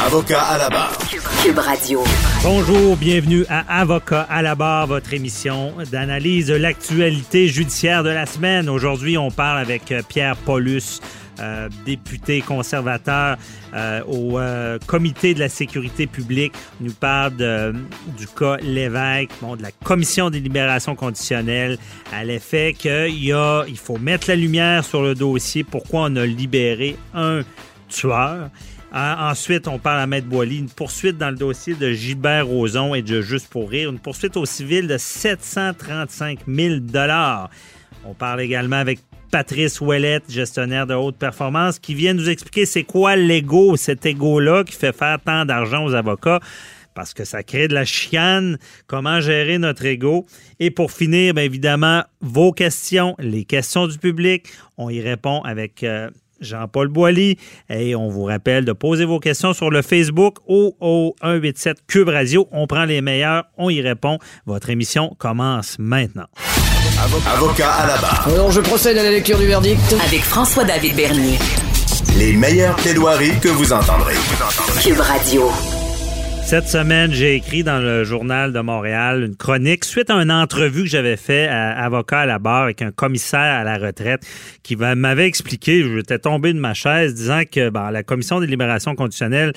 Avocat à la barre. Cube Radio. Bonjour, bienvenue à Avocat à la barre, votre émission d'analyse de l'actualité judiciaire de la semaine. Aujourd'hui, on parle avec euh, Pierre Paulus. Euh, député conservateur euh, au euh, comité de la sécurité publique. Il nous parle de, du cas Lévesque, bon, de la commission des libérations conditionnelles, à l'effet qu'il y a, il faut mettre la lumière sur le dossier, pourquoi on a libéré un tueur? Euh, ensuite, on parle à Maître Boily, une poursuite dans le dossier de Gilbert Rozon et de Juste pour rire, une poursuite au civil de 735 000 On parle également avec Patrice Ouellette, gestionnaire de haute performance, qui vient nous expliquer c'est quoi l'ego, cet ego-là qui fait faire tant d'argent aux avocats parce que ça crée de la chicane, comment gérer notre ego? Et pour finir, bien évidemment, vos questions, les questions du public, on y répond avec euh, Jean-Paul Boilly. Et on vous rappelle de poser vos questions sur le Facebook ou au 187 Cube Radio. On prend les meilleurs, on y répond. Votre émission commence maintenant. Avocat à la barre. Alors, je procède à la lecture du verdict. Avec François-David Bernier. Les meilleures plaidoiries que vous entendrez. Cube Radio. Cette semaine, j'ai écrit dans le journal de Montréal une chronique suite à une entrevue que j'avais fait à avocat à la barre avec un commissaire à la retraite qui m'avait expliqué, j'étais tombé de ma chaise disant que bon, la commission des libérations conditionnelles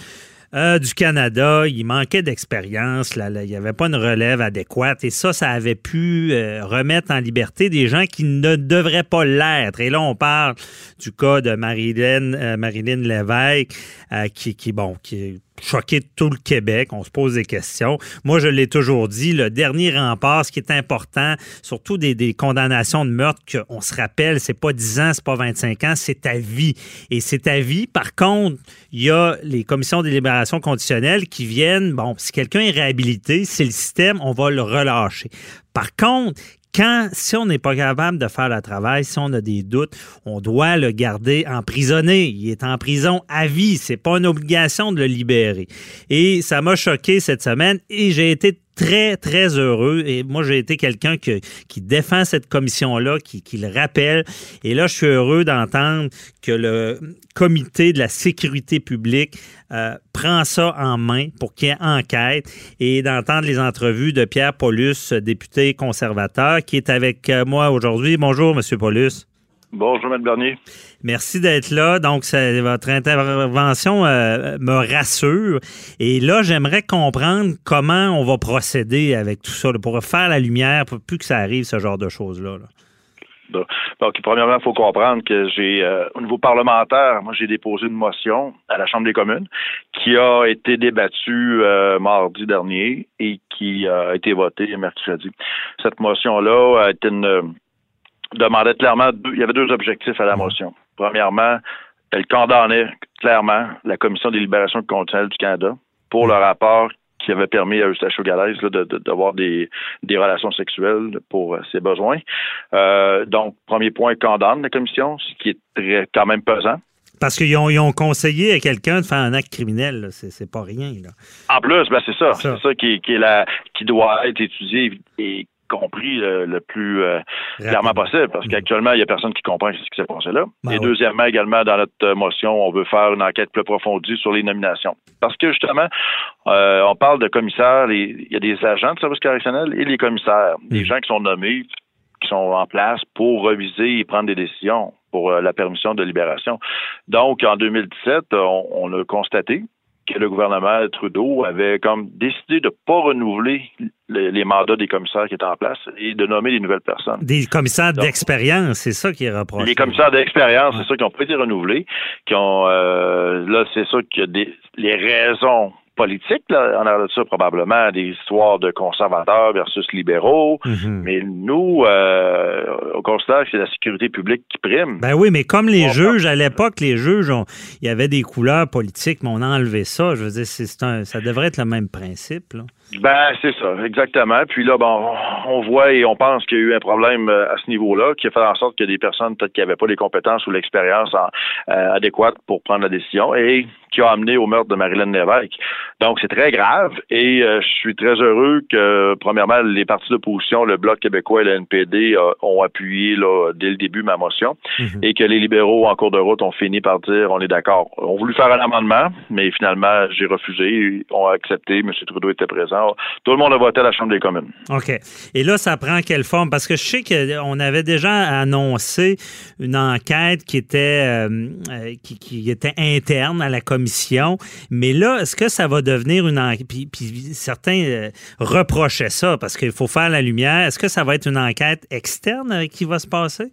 euh, du Canada, il manquait d'expérience, il n'y avait pas une relève adéquate et ça, ça avait pu euh, remettre en liberté des gens qui ne devraient pas l'être. Et là, on parle du cas de Marilyn, euh, Marilyn Lévesque, euh, qui, qui, bon, qui choqué tout le Québec. On se pose des questions. Moi, je l'ai toujours dit, le dernier rempart, ce qui est important, surtout des, des condamnations de meurtre, qu'on se rappelle, c'est pas 10 ans, c'est pas 25 ans, c'est ta vie. Et c'est ta vie. Par contre, il y a les commissions de libération conditionnelle qui viennent, bon, si quelqu'un est réhabilité, c'est le système, on va le relâcher. Par contre, quand, si on n'est pas capable de faire le travail, si on a des doutes, on doit le garder emprisonné. Il est en prison à vie. C'est pas une obligation de le libérer. Et ça m'a choqué cette semaine et j'ai été très, très heureux. Et moi, j'ai été quelqu'un qui, défend cette commission-là, qui, qui le rappelle. Et là, je suis heureux d'entendre que le comité de la sécurité publique euh, prend ça en main pour qu'il y ait enquête et d'entendre les entrevues de Pierre Paulus, député conservateur, qui est avec euh, moi aujourd'hui. Bonjour, Monsieur Paulus. Bonjour, M. Bernier. Merci d'être là. Donc, ça, votre intervention euh, me rassure. Et là, j'aimerais comprendre comment on va procéder avec tout ça, là, pour faire la lumière, pour plus que ça arrive, ce genre de choses-là. là. Donc, premièrement, il faut comprendre que j'ai, euh, au niveau parlementaire, moi, j'ai déposé une motion à la Chambre des communes qui a été débattue euh, mardi dernier et qui a été votée mercredi. Cette motion-là a été une demandait clairement deux, il y avait deux objectifs à la motion. Premièrement, elle condamnait clairement la Commission des libérations conditionnelles du Canada pour le rapport qui avait permis à Eustachio Galès là, de, de, d'avoir des, des relations sexuelles pour euh, ses besoins. Euh, donc, premier point, condamne la commission, ce qui est très, quand même pesant. Parce qu'ils ont, ils ont conseillé à quelqu'un de faire un acte criminel. C'est, pas rien. Là. En plus, ben c'est ça. Ça. C'est ça qui, qui est la, qui doit être étudié et compris euh, le plus euh, clairement possible, parce qu'actuellement, il n'y a personne qui comprend ce qui s'est passé là. Ben Et oui. deuxièmement, également, dans notre motion, on veut faire une enquête plus approfondie sur les nominations. Parce que justement, euh, on parle de commissaires, les- il y a des agents de service correctionnel et les commissaires, des gens qui sont nommés, qui sont en place pour reviser et prendre des décisions. pour la permission de libération. Donc, en 2017, on, on a constaté que le gouvernement Trudeau avait comme décidé de ne pas renouveler les, mandats des commissaires qui étaient en place et de nommer des nouvelles personnes. Des commissaires d'expérience, c'est ça qui est reproché. Les commissaires d'expérience, c'est ça qui n'ont pas été renouvelés, qui ont euh, là, c'est ça que des les raisons politique, là, en arrière de ça, probablement des histoires de conservateurs versus libéraux. Mhm. Mais nous, euh, on considère que c'est la sécurité publique qui prime. Ben oui, mais comme les juges, à l'époque, les juges, il y avait des couleurs politiques, mais on a enlevé ça. Je veux dire, c'est ça devrait être le même principe. Là. Ben, c'est ça, exactement. Puis là, bon, on voit et on pense qu'il y a eu un problème euh, à ce niveau-là qui a fait en sorte que des personnes peut-être qui n'avaient pas les compétences ou l'expérience euh, adéquates pour prendre la décision et qui a amené au meurtre de Marilyn Lévesque. Donc, c'est très grave et euh, je suis très heureux que, premièrement, les partis d'opposition, le Bloc québécois et le NPD, ont appuyé là, dès le début ma motion mhm. et que les libéraux, en cours de route, ont fini par dire on est d'accord. On a voulu faire un amendement, mais finalement, j'ai refusé. Ils ont accepté. M. Trudeau était présent tout le monde a voté à la Chambre des communes. OK. Et là, ça prend quelle forme? Parce que je sais qu'on avait déjà annoncé une enquête qui était, euh, euh, qui, était interne à la commission. Mais là, est-ce que ça va devenir une enquête? Puis, certains euh, reprochaient ça parce qu'il faut faire la lumière. Est-ce que ça va être une enquête externe qui va se passer?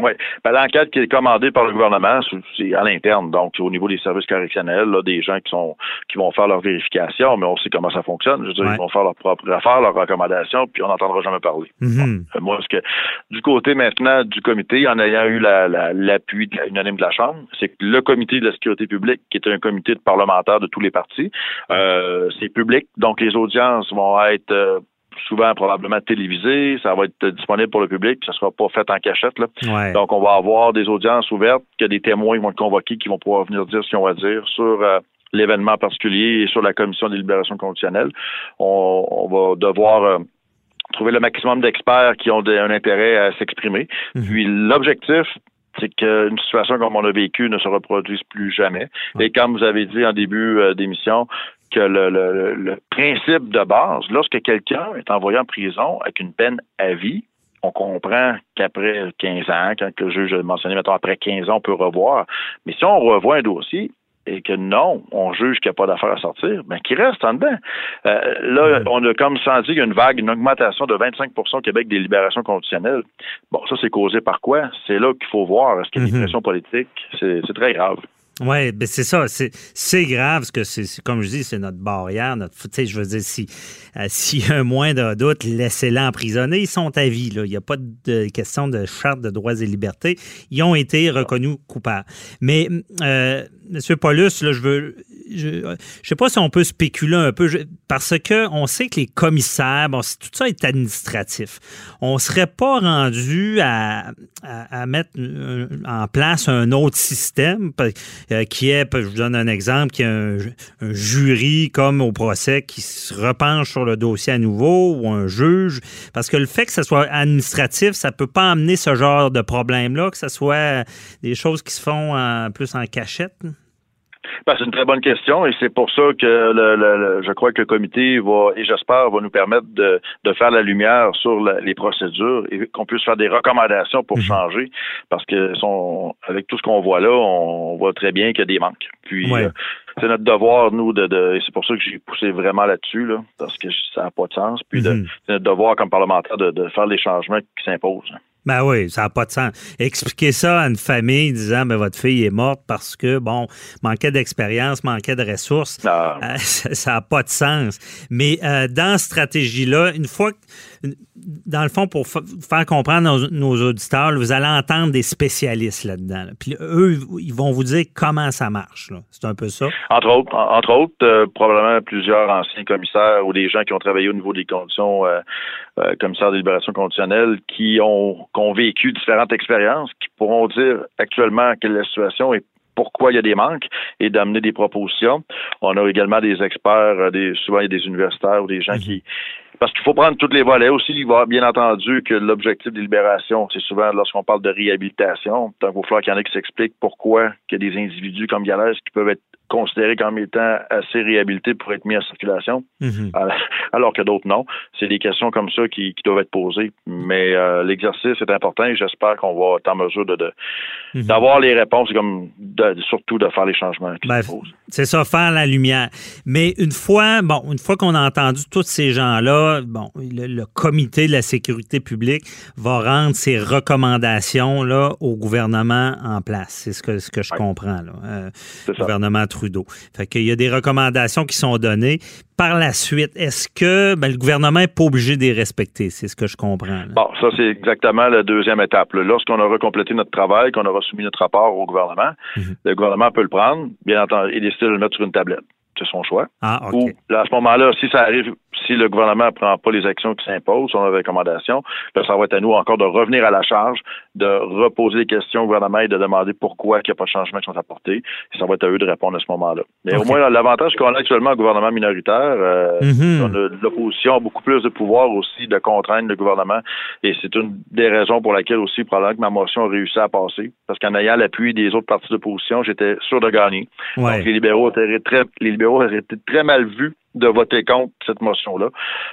Oui. Ben, L'enquête qui est commandée par le gouvernement, c'est à l'interne, donc au niveau des services correctionnels, là, des gens qui sont qui vont faire leur vérification, mais on sait comment ça fonctionne. Je veux dire, ils vont faire leur propre affaire, leurs recommandations, puis on n'entendra jamais parler. Euh, moi, ce que du côté maintenant du comité, en ayant eu l'appui la, unanime de la Chambre, c'est que le comité de la sécurité publique, qui est un comité de parlementaires de tous les partis, euh, c'est public, donc les audiences vont être euh, souvent probablement télévisé, ça va être disponible pour le public, ça ne sera pas fait en cachette. Là. Donc, on va avoir des audiences ouvertes, que des témoins vont être convoqués qui vont pouvoir venir dire ce qu'ils ont à dire sur euh, l'événement particulier et sur la commission des libérations conditionnelles. On, va devoir euh, trouver le maximum d'experts qui ont un intérêt à s'exprimer. Mhm. Puis l'objectif, c'est qu'une situation comme on a vécu ne se reproduise plus jamais. Et comme vous avez dit en début euh, d'émission, que le, le, principe de base, lorsque quelqu'un est envoyé en prison avec une peine à vie, on comprend qu'après 15 ans, quand le juge a mentionné, mettons, après 15 ans, on peut revoir. Mais si on revoit un dossier et que non, on juge qu'il n'y a pas d'affaire à sortir, ben qu'il reste en dedans. Euh, là, on a comme senti qu'il y a une vague, une augmentation de 25 au Québec des libérations conditionnelles. Bon, ça, c'est causé par quoi? C'est là qu'il faut voir. Est-ce qu'il y a une mhm. pression politique? C'est très grave. Oui, ben c'est ça. C'est grave, parce que c'est comme je dis, c'est notre barrière. Notre, je veux dire, si euh, s'il y a un moindre doute, laissez-les emprisonner. Ils sont à vie. Là. Il n'y a pas de question de charte de droits et libertés. Ils ont été reconnus coupables. Mais, euh, M. Paulus, là, je veux. Je ne sais pas si on peut spéculer un peu, parce que on sait que les commissaires, bon, tout ça est administratif. On ne serait pas rendu à, à, mettre en place un autre système euh, qui est, je vous donne un exemple, qui est un, jury comme au procès qui se repenche sur le dossier à nouveau ou un juge. Parce que le fait que ce soit administratif, ça ne peut pas amener ce genre de problème-là, que ce soit des choses qui se font plus en cachette. Ben, c'est une très bonne question et c'est pour ça que le, je crois que le comité va, et j'espère, va nous permettre de, faire la lumière sur les procédures et qu'on puisse faire des recommandations pour mhm. changer parce que sont, avec tout ce qu'on voit là, on voit très bien qu'il y a des manques. Puis euh, c'est notre devoir, nous, de, et c'est pour ça que j'ai poussé vraiment là-dessus, là, parce que ça n'a pas de sens. Puis mhm. c'est notre devoir comme parlementaire de, de faire les changements qui s'imposent. Ben oui, ça n'a pas de sens. Expliquer ça à une famille disant ben votre fille est morte parce que, bon, manquait d'expérience, manquait de ressources, euh, ça n'a pas de sens. Mais euh, dans cette stratégie-là, une fois que dans le fond, pour faire comprendre nos, nos auditeurs, vous allez entendre des spécialistes là-dedans. Puis eux, ils vont vous dire comment ça marche. C'est un peu ça. Entre autres, entre autres euh, probablement plusieurs anciens commissaires ou des gens qui ont travaillé au niveau des conditions euh, euh, commissaires de libération conditionnelle qui ont, qui ont vécu différentes expériences, qui pourront dire actuellement quelle est la situation et pourquoi il y a des manques et d'amener des propositions. On a également des experts, des, souvent il y a des universitaires ou des gens mhm. qui parce qu'il faut prendre tous les volets aussi. Il va bien entendu que l'objectif de libération, c'est souvent lorsqu'on parle de réhabilitation. Donc, il va falloir qu'il y en ait qui s'expliquent pourquoi il y a des individus comme Galès qui peuvent être considérés comme étant assez réhabilités pour être mis en circulation, Mhm. alors que d'autres non. C'est des questions comme ça qui, qui doivent être posées. Mais euh, l'exercice est important et j'espère qu'on va être en mesure de, de- Mhm. d'avoir les réponses, et comme de- surtout de faire les changements qui Ben. C'est ça, faire la lumière. Mais une fois, bon, une fois qu'on a entendu tous ces gens-là, bon, le, le comité de la sécurité publique va rendre ses recommandations là au gouvernement en place. C'est ce que ce que je Ouais. comprends là, euh, ça. Trudeau. Fait qu'il y a des recommandations qui sont données. Par la suite, est-ce que ben, le gouvernement n'est pas obligé de les respecter? C'est ce que je comprends. là. Bon, ça, c'est exactement la deuxième étape. Lorsqu'on aura complété notre travail, qu'on aura soumis notre rapport au gouvernement, Mhm. le gouvernement peut le prendre, bien entendu, et décider de le mettre sur une tablette. C'est son choix. Ah, OK. Ou, là, à ce moment-là, si ça arrive, si le gouvernement ne prend pas les actions qui s'imposent, son recommandation, là, ça va être à nous encore de revenir à la charge, de reposer des questions au gouvernement et de demander pourquoi il n'y a pas de changements qui sont apportés. Et ça va être à eux de répondre à ce moment-là. Mais au moins, l'avantage qu'on a actuellement au gouvernement minoritaire, euh, Mhm. l'opposition a beaucoup plus de pouvoir aussi de contraindre le gouvernement. Et c'est une des raisons pour laquelle aussi, probablement que ma motion a réussi à passer. Parce qu'en ayant l'appui des autres partis d'opposition, j'étais sûr de gagner. Ouais. Donc, les libéraux étaient très, les libéraux auraient été très mal vus de voter contre cette motion-là.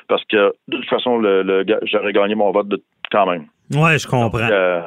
Parce que, de toute façon, le, le ga- j'aurais gagné mon vote de, quand même. Ouais, je comprends. Euh,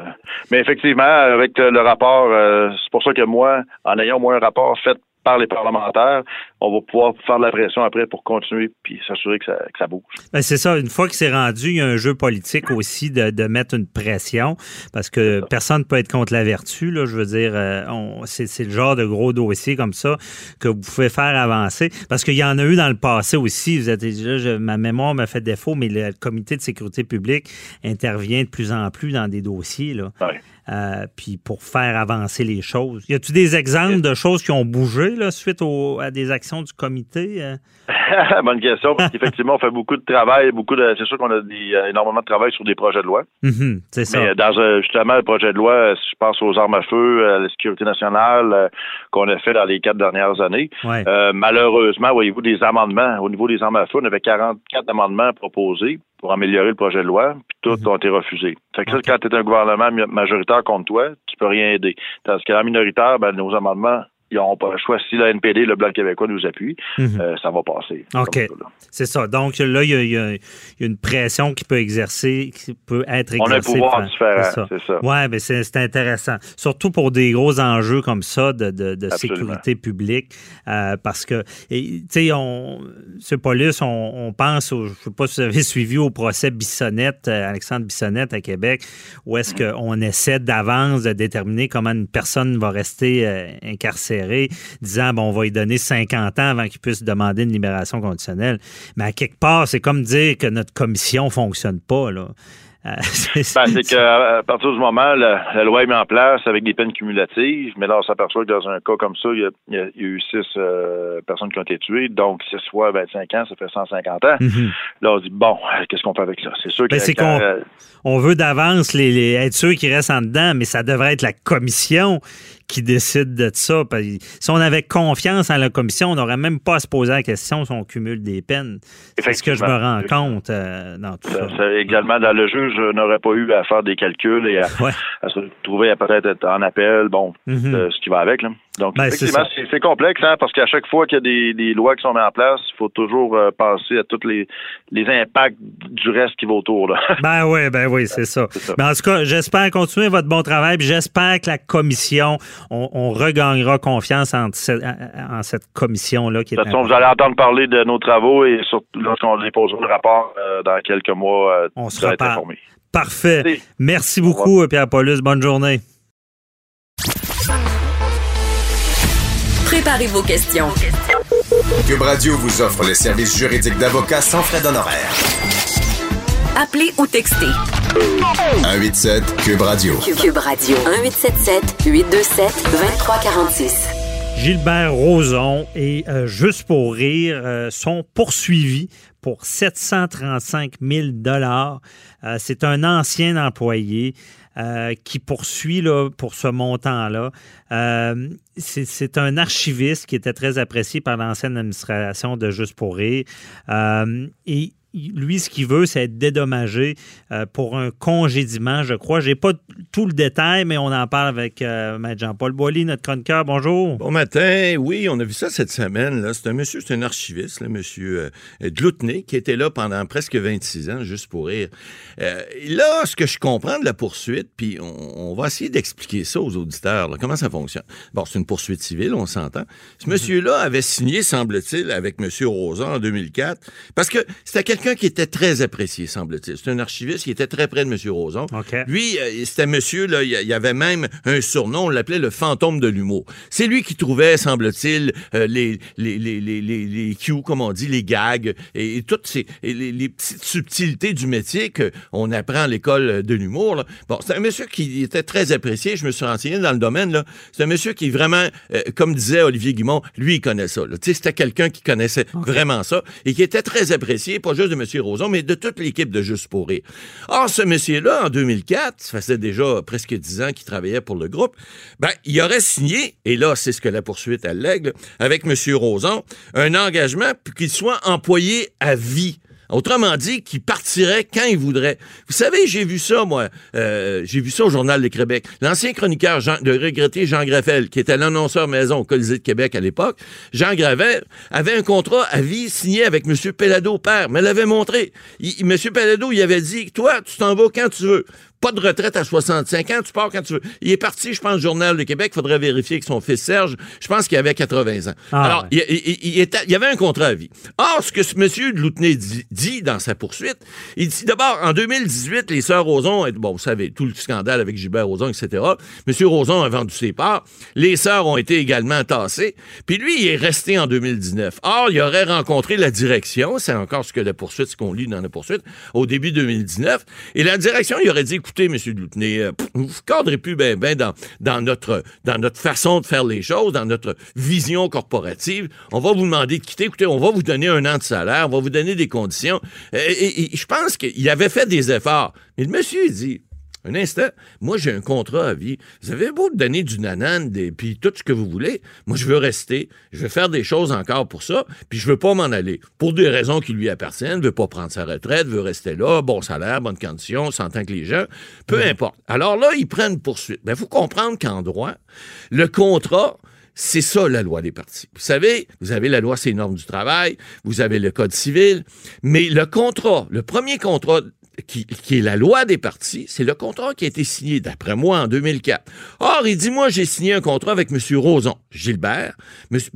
mais effectivement, avec le rapport, euh, c'est pour ça que moi, en ayant moins un rapport fait par les parlementaires, on va pouvoir faire de la pression après pour continuer puis s'assurer que ça, que ça bouge. Ben, c'est ça. Une fois que c'est rendu, il y a un jeu politique aussi de, de mettre une pression parce que personne ne peut être contre la vertu. Là, je veux dire, euh, c'est, le genre de gros dossier comme ça que vous pouvez faire avancer parce qu'il y en a eu dans le passé aussi. Vous êtes, là, je- ma mémoire m'a fait défaut, mais le comité de sécurité publique intervient de plus en plus dans des dossiers. Là. Ouais. Euh, puis pour faire avancer les choses. Y a-tu des exemples de choses qui ont bougé là, suite au- à des actions du comité? euh? Bonne question, parce qu'effectivement, on fait beaucoup de travail, beaucoup de. C'est sûr qu'on a des, euh, énormément de travail sur des projets de loi. Mhm, c'est ça. Mais dans justement le projet de loi, si je pense aux armes à feu, à la sécurité nationale qu'on a fait dans les quatre dernières années. Ouais. Euh, malheureusement, voyez-vous, des amendements. Au niveau des armes à feu, on avait 44 amendements proposés pour améliorer le projet de loi, puis tous ont été refusés. Fait que ça, quand tu es un gouvernement majoritaire contre toi, tu peux rien aider. Tandis que la minoritaire, ben, nos amendements, ils n'auront pas le choix. Si la NPD, le Bloc québécois nous appuie, Mhm. euh, ça va passer. OK. C'est ça. Donc là, il y, a, y y une pression qui peut exercer, qui peut être exercée. On a un pouvoir différent, C'est ça. Oui, mais c'est intéressant. Surtout pour des gros enjeux comme ça de, de- de Absolument. sécurité publique. euh, parce que, tu sais, on, ce Paulus, on, on pense, au, je ne sais pas si vous avez suivi au procès Bissonnette, euh, Alexandre Bissonnette à Québec, où est-ce Mm. qu'on essaie d'avance de déterminer comment une personne va rester euh, disant, bon, on va lui donner 50 ans avant qu'il puisse demander une libération conditionnelle. Mais à quelque part, c'est comme dire que notre commission fonctionne pas, là. Euh, c'est- Ben, c'est qu'à partir du moment, la, la loi est mise en place avec des peines cumulatives, mais là, on s'aperçoit que dans un cas comme ça, il y a, il y eu six euh, personnes qui ont été tuées, donc six fois 25 ans, ça fait 150 ans. Mhm. Là, on dit, bon, qu'est-ce qu'on fait avec ça? C'est sûr que Ben, quand, qu'on- euh, on veut d'avance les, les- être sûr qu'ils restent en dedans, mais ça devrait être la commission qui décide de ça. Si on avait confiance en la commission, on n'aurait même pas à se poser la question si on cumule des peines. C'est ce que je me rends compte euh, dans tout ça. également, dans le juge, je n'aurais pas eu à faire des calculs et à, Ouais. à se trouver à peut-être être en appel, bon, Mhm. euh, ce qui va avec. Là. Donc, Ben, effectivement, c'est complexe, hein, parce qu'à chaque fois qu'il y a des, des lois qui sont mises en place, il faut toujours euh, penser à tous les, les impacts du reste qui va autour. Là. Ben oui, ben oui, c'est ça. Mais en tout cas, j'espère continuer votre bon travail. puis J'espère que la commission, on, on regagnera confiance en, ce- en cette commission-là qui est De toute façon, vous allez entendre parler de nos travaux et surtout lorsqu'on déposera le rapport euh, dans quelques mois, euh, On se vous allez être reparle. informés. Parfait. Merci. Merci beaucoup, Pierre Paulus. Bonne journée. Préparez vos questions. Cube Radio vous offre les services juridiques d'avocats sans frais d'honoraires. Appelez ou textez 187 Cube Radio. Cube Radio 1877 827 2346. Gilbert Rozon et euh, Juste pour rire euh, sont poursuivis pour 735 000 dollars. Euh, C'est un ancien employé euh, qui poursuit là, pour ce montant-là. Euh, C'est un archiviste qui était très apprécié par l'ancienne administration de Juste pour. Euh, lui, ce qu'il veut, c'est être dédommagé euh, pour un congédiement, je crois. J'ai pas tout le détail, mais on en parle avec euh, Maître Jean-Paul Boilly, notre chroniqueur. Bonjour. Bon matin. Oui, on a vu ça cette semaine. C'est un monsieur, c'est un archiviste, le monsieur euh, Gloutney, qui était là pendant presque 26 ans, juste pour rire. Euh, là, ce que je comprends de la poursuite, puis on, va essayer d'expliquer ça aux auditeurs, comment ça fonctionne? Bon, c'est une poursuite civile, on s'entend. Ce monsieur-là avait signé, semble-t-il, avec monsieur Rosa en 2004, parce que c'était quelqu'un qui était très apprécié, semble-t-il. C'est un archiviste qui était très près de M. Roson. Lui, euh, c'était monsieur, là, il y avait même un surnom, on l'appelait le fantôme de l'humour. C'est lui qui trouvait, semble-t-il, euh, les, les, les, les, les cues, comme on dit, les gags, et, toutes ces, les, petites subtilités du métier qu'on apprend à l'école de l'humour. Bon, c'est un monsieur qui était très apprécié, je me suis renseigné dans le domaine. C'est un monsieur qui vraiment, euh, comme disait Olivier Guimont, lui, il connaît ça. C'était quelqu'un qui connaissait vraiment ça et qui était très apprécié, pas juste de M. Roson, mais de toute l'équipe de Juste pour rire. Or, ce monsieur-là, en 2004, ça faisait déjà presque dix ans qu'il travaillait pour le groupe, ben, il aurait signé, et là, c'est ce que la poursuite allègue, avec M. Roson, un engagement qu'il soit employé à vie Autrement dit, qui partirait quand il voudrait. Vous savez, j'ai vu ça, moi. Euh, j'ai vu ça au Journal de Québec. L'ancien chroniqueur de regretté Jean Graffel, qui était l'annonceur maison au Colisée de Québec à l'époque, Jean Gravel avait un contrat à vie signé avec M. Pellado père, mais l'avait montré. M. Pellado, il avait dit, toi, tu t'en vas quand tu veux pas de retraite à 65 ans, tu pars quand tu veux. Il est parti, je pense, Journal de Québec, il faudrait vérifier avec son fils Serge, je pense qu'il avait 80 ans. Ah, Alors, il, il, y avait un contrat à vie. Or, ce que ce monsieur de Loutenay dit, dans sa poursuite, il dit d'abord, en 2018, les sœurs Roson, bon, vous savez, tout le scandale avec Gilbert Roson, etc., monsieur Roson a vendu ses parts, les sœurs ont été également tassées, puis lui, il est resté en 2019. Or, il aurait rencontré la direction, c'est encore ce que la poursuite, ce qu'on lit dans la poursuite, au début 2019, et la direction, il aurait dit, écoutez, M. Loutenay, euh, vous ne cadrez plus bien ben dans, notre, dans notre façon de faire les choses, dans notre vision corporative. On va vous demander de quitter. Écoutez, on va vous donner un an de salaire, on va vous donner des conditions. Et, et je pense qu'il avait fait des efforts. Mais le monsieur dit, un instant, moi j'ai un contrat à vie. Vous avez beau donner du nanan, puis tout ce que vous voulez. Moi je veux rester, je veux faire des choses encore pour ça, puis je veux pas m'en aller. Pour des raisons qui lui appartiennent, veut pas prendre sa retraite, veut rester là, bon salaire, bonne condition, s'entend que les gens, peu importe. Alors là, ils prennent poursuite. Il faut comprendre qu'en droit, le contrat, c'est ça la loi des partis. Vous savez, vous avez la loi c'est les normes du travail, vous avez le code civil, mais le contrat, le premier contrat qui, est la loi des partis, c'est le contrat qui a été signé, d'après moi, en 2004. Or, il dit, moi, j'ai signé un contrat avec M. Roson, Gilbert,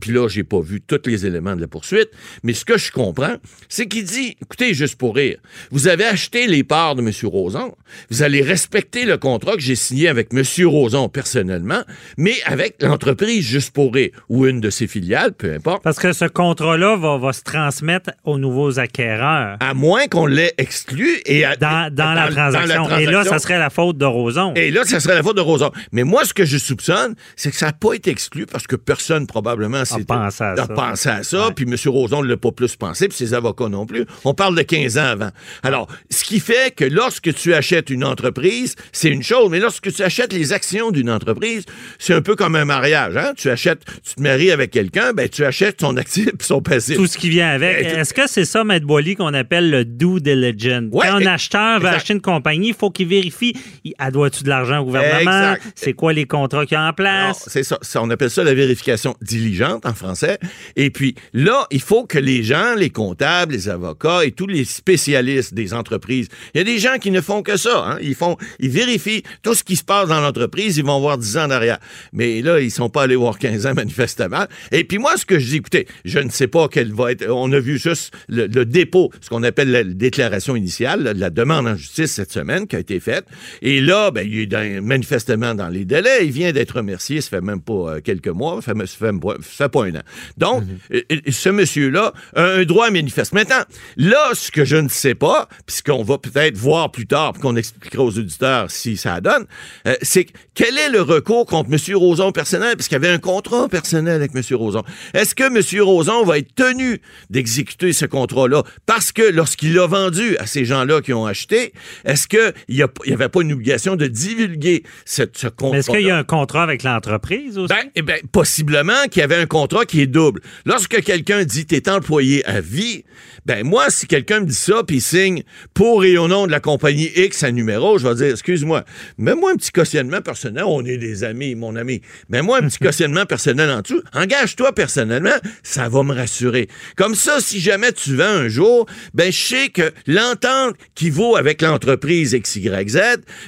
puis là, j'ai pas vu tous les éléments de la poursuite, mais ce que je comprends, c'est qu'il dit, écoutez, juste pour rire, vous avez acheté les parts de M. Roson, vous allez respecter le contrat que j'ai signé avec M. Roson personnellement, mais avec l'entreprise juste pour rire, ou une de ses filiales, peu importe. Parce que ce contrat-là va, va se transmettre aux nouveaux acquéreurs. À moins qu'on l'ait exclu et à dans, la transaction. Et là, ça serait la faute de Roson. Et là, ça serait la faute de Roson. Mais moi, ce que je soupçonne, c'est que ça n'a pas été exclu parce que personne, probablement, a pensé à à ça Puis M. Roson ne l'a pas plus pensé, puis ses avocats non plus. On parle de 15 ans avant. Alors, ce qui fait que lorsque tu achètes une entreprise, c'est une chose, mais lorsque tu achètes les actions d'une entreprise, c'est un peu comme un mariage. Hein? Tu achètes, tu te maries avec quelqu'un, ben tu achètes son actif et son passif. Tout ce qui vient avec. Est-ce que c'est ça, Maître Boily, qu'on appelle le due diligence? Ouais, Quand on l'acheteur veut acheter une compagnie, il faut qu'il vérifie. Elle doit-tu de l'argent au gouvernement? C'est quoi les contrats qu'il y a en place? C'est ça, On appelle ça la vérification diligente en français. Et puis là, il faut que les gens, les comptables, les avocats et tous les spécialistes des entreprises, il y a des gens qui ne font que ça. Hein. Ils font, ils vérifient tout ce qui se passe dans l'entreprise. Ils vont voir 10 ans derrière. Mais là, ils sont pas allés voir 15 ans manifestement. Et puis moi, ce que je dis, écoutez, je ne sais pas quel va être. On a vu juste le, dépôt, ce qu'on appelle la déclaration initiale, la demande en justice cette semaine qui a été faite. Et là, ben, il est manifestement dans les délais. Il vient d'être remercié, ça fait même pas euh, quelques mois, ça fait, ça fait, pas un an. Donc, mhm. ce monsieur-là a un droit manifeste. Maintenant, là, ce que je ne sais pas, puisqu'on va peut-être voir plus tard, qu'on expliquera aux auditeurs si ça donne, euh, c'est quel est le recours contre M. Roson personnel, puisqu'il y avait un contrat personnel avec M. Roson. Est-ce que M. Roson va être tenu d'exécuter ce contrat-là? Parce que lorsqu'il l'a vendu à ces gens-là qui ont acheté, est-ce qu'il n'y avait pas une obligation de divulguer ce, ce contrat? Est-ce qu'il y a un contrat avec l'entreprise aussi? Ben, eh ben, possiblement qu'il y avait un contrat qui est double. Lorsque quelqu'un dit t'es employé à vie, ben moi, si quelqu'un me dit ça puis il signe pour et au nom de la compagnie X à numéro, je vais dire excuse-moi, mets-moi un petit cautionnement personnel. On est des amis, mon ami. Mets-moi un petit cautionnement personnel en dessous. Engage-toi personnellement, ça va me rassurer. Comme ça, si jamais tu vends un jour, ben je sais que l'entente qui vaut avec l'entreprise XYZ,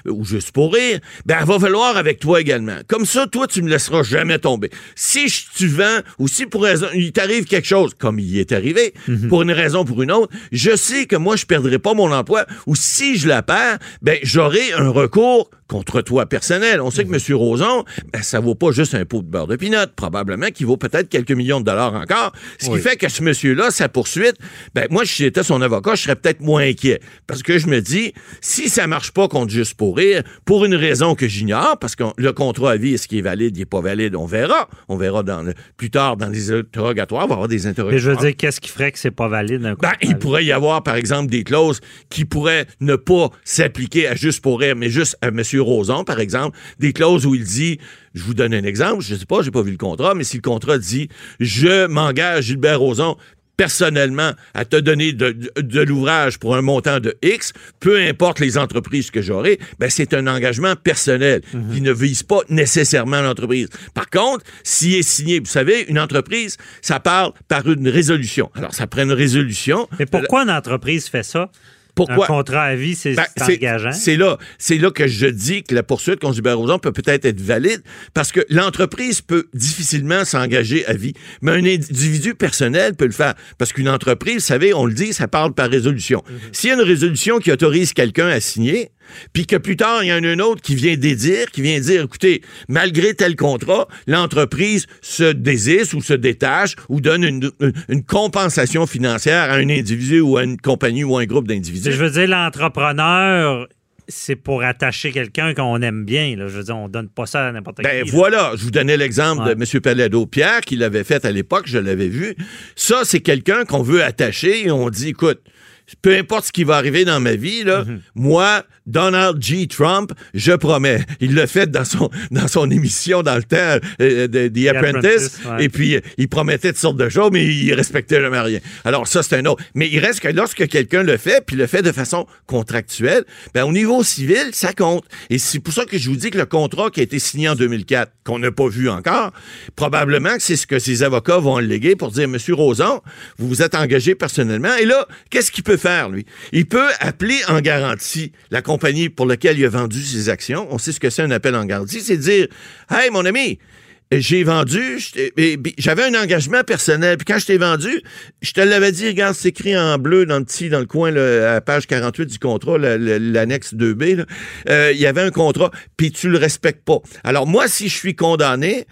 ou juste pour rire, ben elle va valoir avec toi également. Comme ça, toi, tu me laisseras jamais tomber. Si je- tu vends ou si pour raison, il t'arrive quelque chose, comme il y est arrivé, pour une raison ou pour une autre, je sais que moi, je perdrai pas mon emploi ou si je la perds, ben j'aurai un recours contre toi personnel. On sait que M. Roson, ben, ça vaut pas juste un pot de beurre de pinot, probablement qu'il vaut peut-être quelques millions de dollars encore. Ce qui fait que ce monsieur-là, sa poursuite, ben moi, si j'étais son avocat, je serais peut-être moins inquiet. Parce que je me dis, si ça marche pas contre juste pour rire, pour une raison que j'ignore, parce que le contrat à vie, est-ce qu'il est valide, il est pas valide, on verra. On verra dans le- plus tard dans les interrogatoires, on va avoir des Mais interrogatoires. je veux dire, qu'est-ce qui ferait que c'est pas valide un Ben, il pourrait y avoir, par exemple, des clauses qui pourraient ne pas s'appliquer à juste pour rire, mais juste à M. Roson, par exemple. Des clauses où il dit, je vous donne un exemple, je sais pas, j'ai pas vu le contrat, mais si le contrat dit, je m'engage, Gilbert Roson, personnellement à te donner de, de- de l'ouvrage pour un montant de X, peu importe les entreprises que j'aurai, ben c'est un engagement personnel qui ne vise pas nécessairement l'entreprise. Par contre, s'il est signé, vous savez, une entreprise, ça parle par une résolution. Alors, ça prend une résolution. Mais pourquoi une entreprise fait ça? Pourquoi? Un contrat à vie, c'est Ben, engageant. C'est là, c'est là que je dis que la poursuite contre Hubert peut peut-être être valide parce que l'entreprise peut difficilement s'engager à vie, mais un individu personnel peut le faire parce qu'une entreprise, vous savez, on le dit, ça parle par résolution. Mhm. S'il y a une résolution qui autorise quelqu'un à signer, puis que plus tard, il y en a un autre qui vient dédire, qui vient dire, écoutez, malgré tel contrat, l'entreprise se désiste ou se détache ou donne une, une- une compensation financière à un individu ou à une compagnie ou à un groupe d'individus. Je veux dire, l'entrepreneur, c'est pour attacher quelqu'un qu'on aime bien. là. Je veux dire, on donne pas ça à n'importe Ben qui. là. voilà, je vous donnais l'exemple Ouais. de M. Palado Pierre qui l'avait fait à l'époque, je l'avais vu. Ça, c'est quelqu'un qu'on veut attacher et on dit, écoute, peu importe ce qui va arriver dans ma vie, là, Mhm. moi, Donald G. Trump, je promets. Il l'a fait dans son, dans son émission dans le temps euh, de The Apprentice. Apprentice, ouais. Et puis, euh, il promettait toutes sortes de choses, mais il respectait jamais rien. Alors, ça, c'est un autre. Mais il reste que lorsque quelqu'un le fait, puis le fait de façon contractuelle, ben, au niveau civil, ça compte. Et c'est pour ça que je vous dis que le contrat qui a été signé en 2004, qu'on n'a pas vu encore, probablement que c'est ce que ses avocats vont alléguer pour dire, Monsieur Rosan, vous vous êtes engagé personnellement. Et là, qu'est-ce qu'il peut faire, lui? Il peut appeler en garantie la compagnie pour laquelle il a vendu ses actions. On sait ce que c'est un appel en garantie. C'est dire, hey, mon ami, j'ai vendu, j'avais un engagement personnel. Puis quand je t'ai vendu, je te l'avais dit, regarde, c'est écrit en bleu dans le petit, dans le coin, là, à la page 48 du contrat, la- la- l'annexe 2B. là. Euh, Il y avait un contrat, puis tu le respectes pas. Alors moi, si je suis condamné,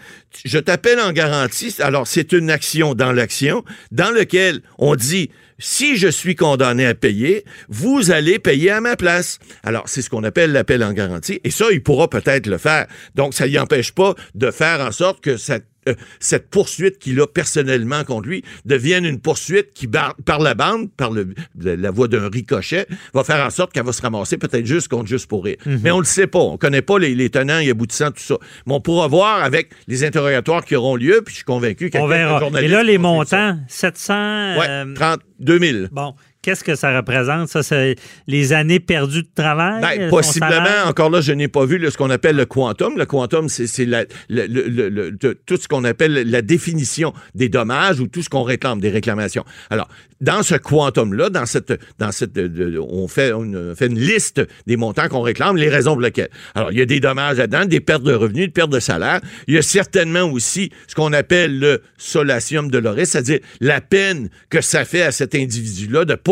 je t'appelle en garantie. Alors c'est une action dans l'action, dans lequel on dit si je suis condamné à payer, vous allez payer à ma place. Alors, c'est ce qu'on appelle l'appel en garantie. Et ça, il pourra peut-être le faire. Donc, ça ne empêche pas de faire en sorte que cette, euh, cette poursuite qu'il a personnellement contre lui devienne une poursuite qui, bar- par la bande, par le, la, la voie d'un ricochet, va faire en sorte qu'elle va se ramasser peut-être juste contre juste pour rire. Mais on le sait pas. On connaît pas les, les tenants et aboutissants, tout ça. Mais on pourra voir avec les interrogatoires qui auront lieu, puis je suis convaincu qu'il y a On quelques verra. Et là, les montants, 700. Ouais, euh, 32 000. Bon, qu'est-ce que ça représente? Ça, c'est les années perdues de travail? Ben, son possiblement, encore là, je n'ai pas vu là, ce qu'on appelle le quantum. Le quantum, c'est c'est la- le- le- le- le- de- tout ce qu'on appelle la définition des dommages ou tout ce qu'on réclame, des réclamations. Alors, dans ce quantum-là, dans cette, dans cette, on, fait, on fait une liste des montants qu'on réclame, les raisons pour lesquelles. Alors, il y a des dommages là-dedans, des pertes de revenus, des pertes de salaire. Il y a certainement aussi ce qu'on appelle le solatium de l'oris, c'est-à-dire la peine que ça fait à cet individu-là de pas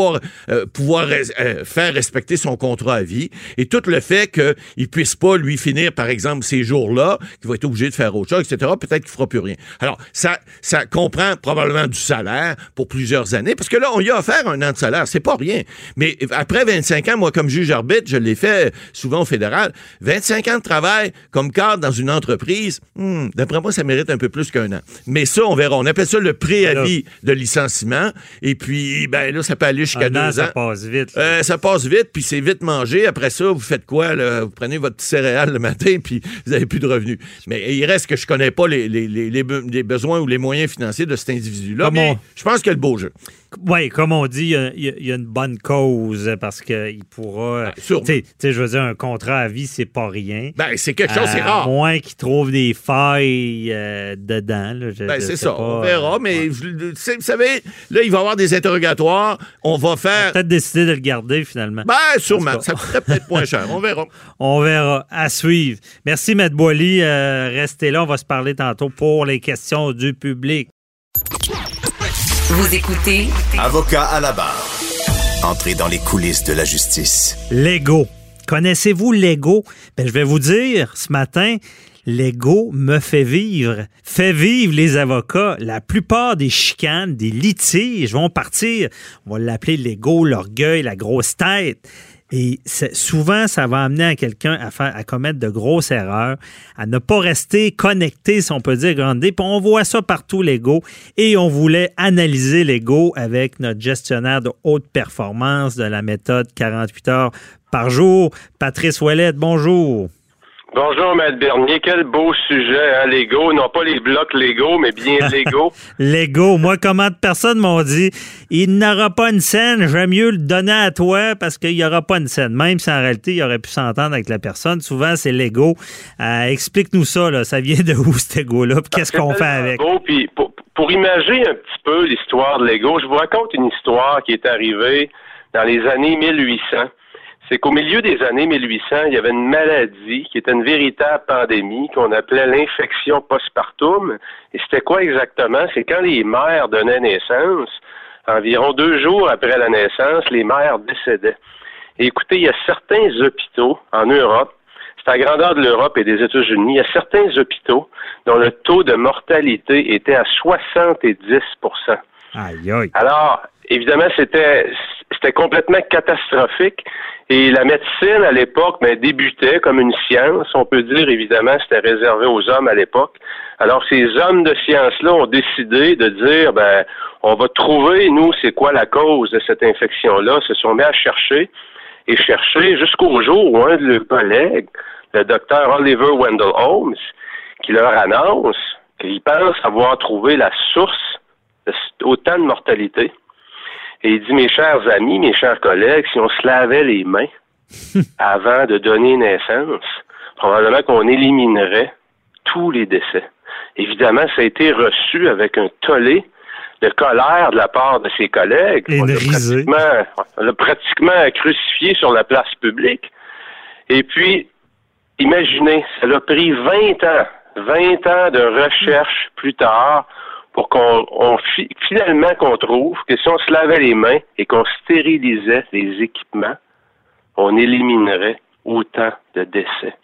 euh, pouvoir res- euh, faire respecter son contrat à vie et tout le fait qu'il puisse pas lui finir, par exemple, ces jours-là, qu'il va être obligé de faire autre chose, etc., peut-être qu'il fera plus rien. Alors, ça, ça comprend probablement du salaire pour plusieurs années, parce que là, on y a offert un an de salaire, c'est pas rien. Mais après 25 ans, moi, comme juge arbitre, je l'ai fait souvent au fédéral, 25 ans de travail comme cadre dans une entreprise, hmm, d'après moi, ça mérite un peu plus qu'un an. Mais ça, on verra. On appelle ça le préavis de licenciement. Et puis, ben là, ça peut aller jusqu'à an, deux ça ans. passe vite. Euh, ça passe vite, puis c'est vite mangé. Après ça, vous faites quoi? Là? Vous prenez votre petit céréale le matin, puis vous n'avez plus de revenus. Mais il reste que je connais pas les, les- les- les be- les besoins ou les moyens financiers de cet individu-là. Mais je pense a le beau jeu. Oui, comme on dit, il y a- y, une bonne cause parce qu'il pourra. Sais, tu sais, je veux dire, un contrat à vie, c'est pas rien. Ben, c'est quelque chose, c'est À rare. moins qu'il trouve des failles euh, dedans. là, je- Ben, c'est ça, pas, on verra, euh, mais vous savez, là, il va y avoir des interrogatoires. On va faire. Peut-être décider de le garder finalement. Ben, sûrement. Ça coûterait peut-être moins cher. On verra. On verra. À suivre. Merci, Maître Boily. Euh, restez là. On va se parler tantôt pour les questions du public. Vous écoutez Avocat à la barre. Entrez dans les coulisses de la justice. Lego. Connaissez-vous Lego? Ben, je vais vous dire ce matin, Lego me fait vivre, fait vivre les avocats. La plupart des chicanes, des litiges vont partir. On va l'appeler Lego, l'orgueil, la grosse tête. Et souvent, ça va amener à quelqu'un à, faire, à commettre de grosses erreurs, à ne pas rester connecté, si on peut dire, grande Puis on voit ça partout, Lego. Et on voulait analyser Lego avec notre gestionnaire de haute performance de la méthode 48 heures par jour, Patrice Ouellette. Bonjour. Bonjour, Maître Bernier. Quel beau sujet, hein, Lego. Non pas les blocs Lego, mais bien Lego. Lego. Moi, comment de personnes m'ont dit, il n'aura pas une scène, j'aime mieux le donner à toi parce qu'il n'y aura pas une scène. Même si en réalité, il aurait pu s'entendre avec la personne. Souvent, c'est Lego. Euh, Explique-nous ça, là. ça vient de où cet Lego-là? Puis Qu'est-ce qu'on fait avec? Beau, puis pour, pour imaginer un petit peu l'histoire de Lego, je vous raconte une histoire qui est arrivée dans les années 1800. C'est qu'au milieu des années 1800, il y avait une maladie qui était une véritable pandémie qu'on appelait l'infection postpartum. Et c'était quoi exactement? C'est quand les mères donnaient naissance, environ deux jours après la naissance, les mères décédaient. Et écoutez, il y a certains hôpitaux en Europe, c'est à la grandeur de l'Europe et des États-Unis, il y a certains hôpitaux dont le taux de mortalité était à 70 Aïe, aïe. alors, évidemment, c'était c'était complètement catastrophique. Et la médecine, à l'époque, ben, débutait comme une science. On peut dire, évidemment, c'était réservé aux hommes à l'époque. Alors, ces hommes de science-là ont décidé de dire, ben, on va trouver, nous, c'est quoi la cause de cette infection-là. Se sont mis à chercher et chercher jusqu'au jour où un de leurs collègues, le docteur Oliver Wendell Holmes, qui leur annonce qu'il pense avoir trouvé la source de autant de mortalité. Et il dit, mes chers amis, mes chers collègues, si on se lavait les mains avant de donner naissance, probablement qu'on éliminerait tous les décès. Évidemment, ça a été reçu avec un tollé de colère de la part de ses collègues. Et On l'a pratiquement, on pratiquement crucifié sur la place publique. Et puis, imaginez, ça a pris 20 ans, 20 ans de recherche plus tard pour qu'on on fi- finalement qu'on trouve que si on se lavait les mains et qu'on stérilisait les équipements, on éliminerait autant de décès.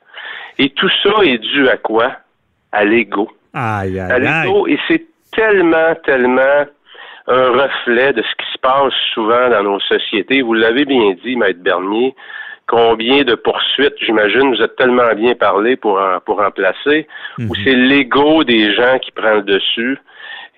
Et tout ça est dû à quoi? À l'ego. Aïe, À aïe, aïe. l'ego. Et c'est tellement, tellement un reflet de ce qui se passe souvent dans nos sociétés. Vous l'avez bien dit, Maître Bernier. Combien de poursuites, j'imagine, vous êtes tellement bien parlé pour en, pour en placer, où c'est l'ego des gens qui prend le dessus.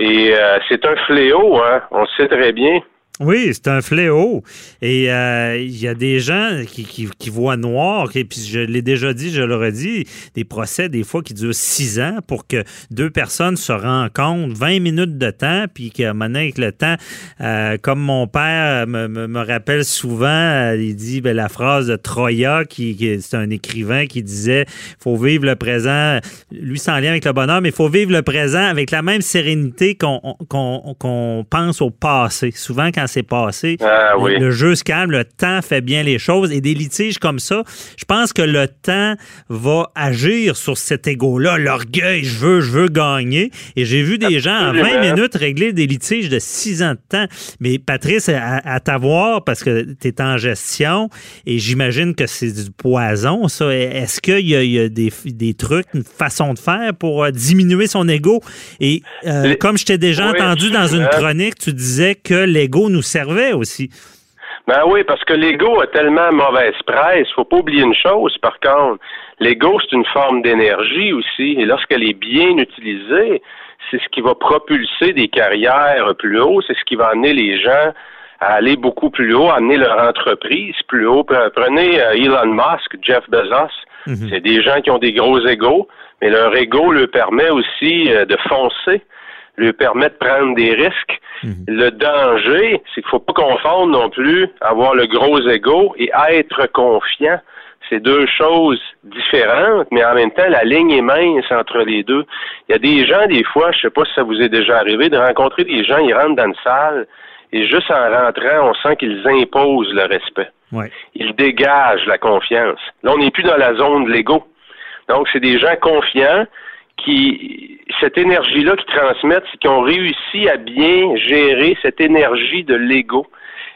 Et euh, c'est un fléau, hein. On sait très bien. Oui, c'est un fléau. Et euh, il y a des gens qui, voient noir. Et puis je l'ai déjà dit, je le redis, des procès des fois qui durent six ans pour que deux personnes se rencontrent 20 minutes de temps, puis que maintenant avec le temps, euh, comme mon père me, rappelle souvent, euh, il dit ben, la phrase de Troya, qui, c'est un écrivain qui disait faut vivre le présent, lui sans lien avec le bonheur, mais il faut vivre le présent avec la même sérénité qu'on pense au passé. Souvent quand c'est passé, Ah le- oui. le jeu se calme, le temps fait bien les choses et des litiges comme ça, je pense que le temps va agir sur cet ego-là, l'orgueil, je veux, je veux gagner. Et j'ai vu des gens en 20 Absolument. minutes régler des litiges de 6 ans de temps. Mais Patrice, à, à t'avoir, parce que tu es en gestion et j'imagine que c'est du poison, ça. Est-ce qu'il y a, il y a des, des trucs, une façon de faire pour euh, diminuer son ego? Et euh, Les- comme je t'ai déjà Oui, entendu dans une chronique, tu disais que l'ego nous servait aussi. Ben oui, parce que l'ego a tellement mauvaise presse. Faut pas oublier une chose, par contre. L'ego, c'est une forme d'énergie aussi. Et lorsqu'elle est bien utilisée, c'est ce qui va propulser des carrières plus haut. C'est ce qui va amener les gens à aller beaucoup plus haut, à amener leur entreprise plus haut. Prenez euh, Elon Musk, Jeff Bezos. Mhm. C'est des gens qui ont des gros égaux, mais leur ego leur permet aussi euh, de foncer, leur permet de prendre des risques. Mhm. Le danger, c'est qu'il faut pas confondre non plus avoir le gros ego et être confiant. C'est deux choses différentes, mais en même temps, la ligne est mince entre les deux. Il y a des gens, des fois, je sais pas si ça vous est déjà arrivé, de rencontrer des gens, ils rentrent dans une salle, et juste en rentrant, on sent qu'ils imposent le respect. Ils dégagent la confiance. Là, on n'est plus dans la zone de l'ego. Donc, c'est des gens confiants qui, cette énergie-là qui transmettent, c'est qu'ils ont réussi à bien gérer cette énergie de l'ego.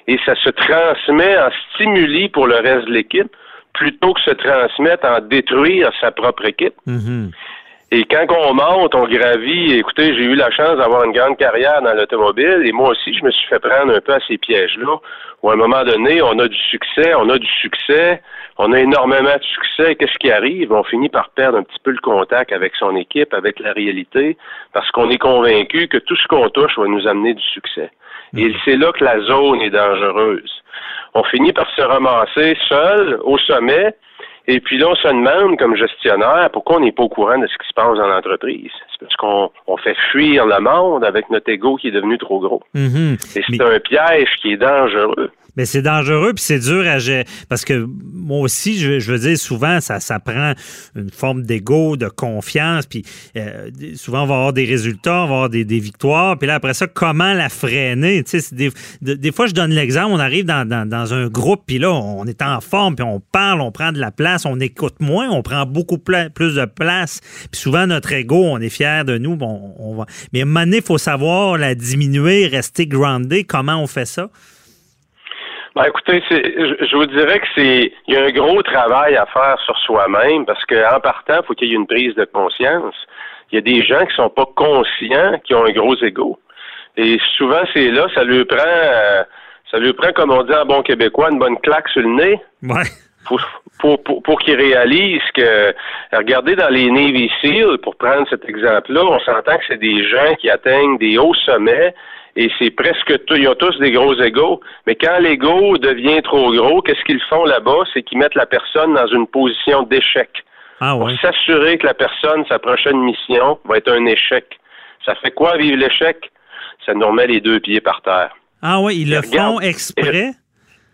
Et ça se transmet en stimuli pour le reste de l'équipe plutôt que se transmettre en détruire sa propre équipe. Mm-hmm. Et quand on monte, on gravit. Écoutez, j'ai eu la chance d'avoir une grande carrière dans l'automobile et moi aussi, je me suis fait prendre un peu à ces pièges-là. Où à un moment donné, on a du succès, on a du succès, on a énormément de succès. Qu'est-ce qui arrive? On finit par perdre un petit peu le contact avec son équipe, avec la réalité, parce qu'on est convaincu que tout ce qu'on touche va nous amener du succès. Et mm-hmm. c'est là que la zone est dangereuse. On finit par se ramasser seul au sommet et puis là, on se demande, comme gestionnaire, pourquoi on n'est pas au courant de ce qui se passe dans l'entreprise? C'est parce qu'on on fait fuir le monde avec notre ego qui est devenu trop gros. Mm-hmm. Et c'est un piège qui est dangereux. Mais c'est dangereux puis c'est dur à gérer. Parce que moi aussi, je, veux dire, souvent, ça, ça prend une forme d'ego, de confiance. Puis euh, souvent, on va avoir des résultats, on va avoir des, victoires. Puis là, après ça, comment la freiner? Des, des, fois, je donne l'exemple, on arrive dans, dans, un groupe, puis là, on est en forme, puis on parle, on prend de la place, on écoute moins, on prend beaucoup plus de place. Puis souvent, notre ego, on est fier de nous. On va... Mais à un moment donné, il faut savoir la diminuer, rester groundé. Comment on fait ça? Ben, écoutez, je, je vous dirais que c'est il y a un gros travail à faire sur soi-même parce qu'en partant, il faut qu'il y ait une prise de conscience. Il y a des gens qui sont pas conscients, qui ont un gros ego. Et souvent, c'est là, ça lui prend euh, ça lui prend, comme on dit en bon québécois, une bonne claque sur le nez. Ouais. Pour, pour, pour, pour qu'ils réalisent que, regardez dans les Navy SEAL, pour prendre cet exemple-là, on s'entend que c'est des gens qui atteignent des hauts sommets, et c'est presque tout, ils ont tous des gros égaux, mais quand l'ego devient trop gros, qu'est-ce qu'ils font là-bas? C'est qu'ils mettent la personne dans une position d'échec. Ah pour s'assurer que la personne, sa prochaine mission, va être un échec. Ça fait quoi vivre l'échec? Ça nous remet les deux pieds par terre. Ah oui, ils le font exprès?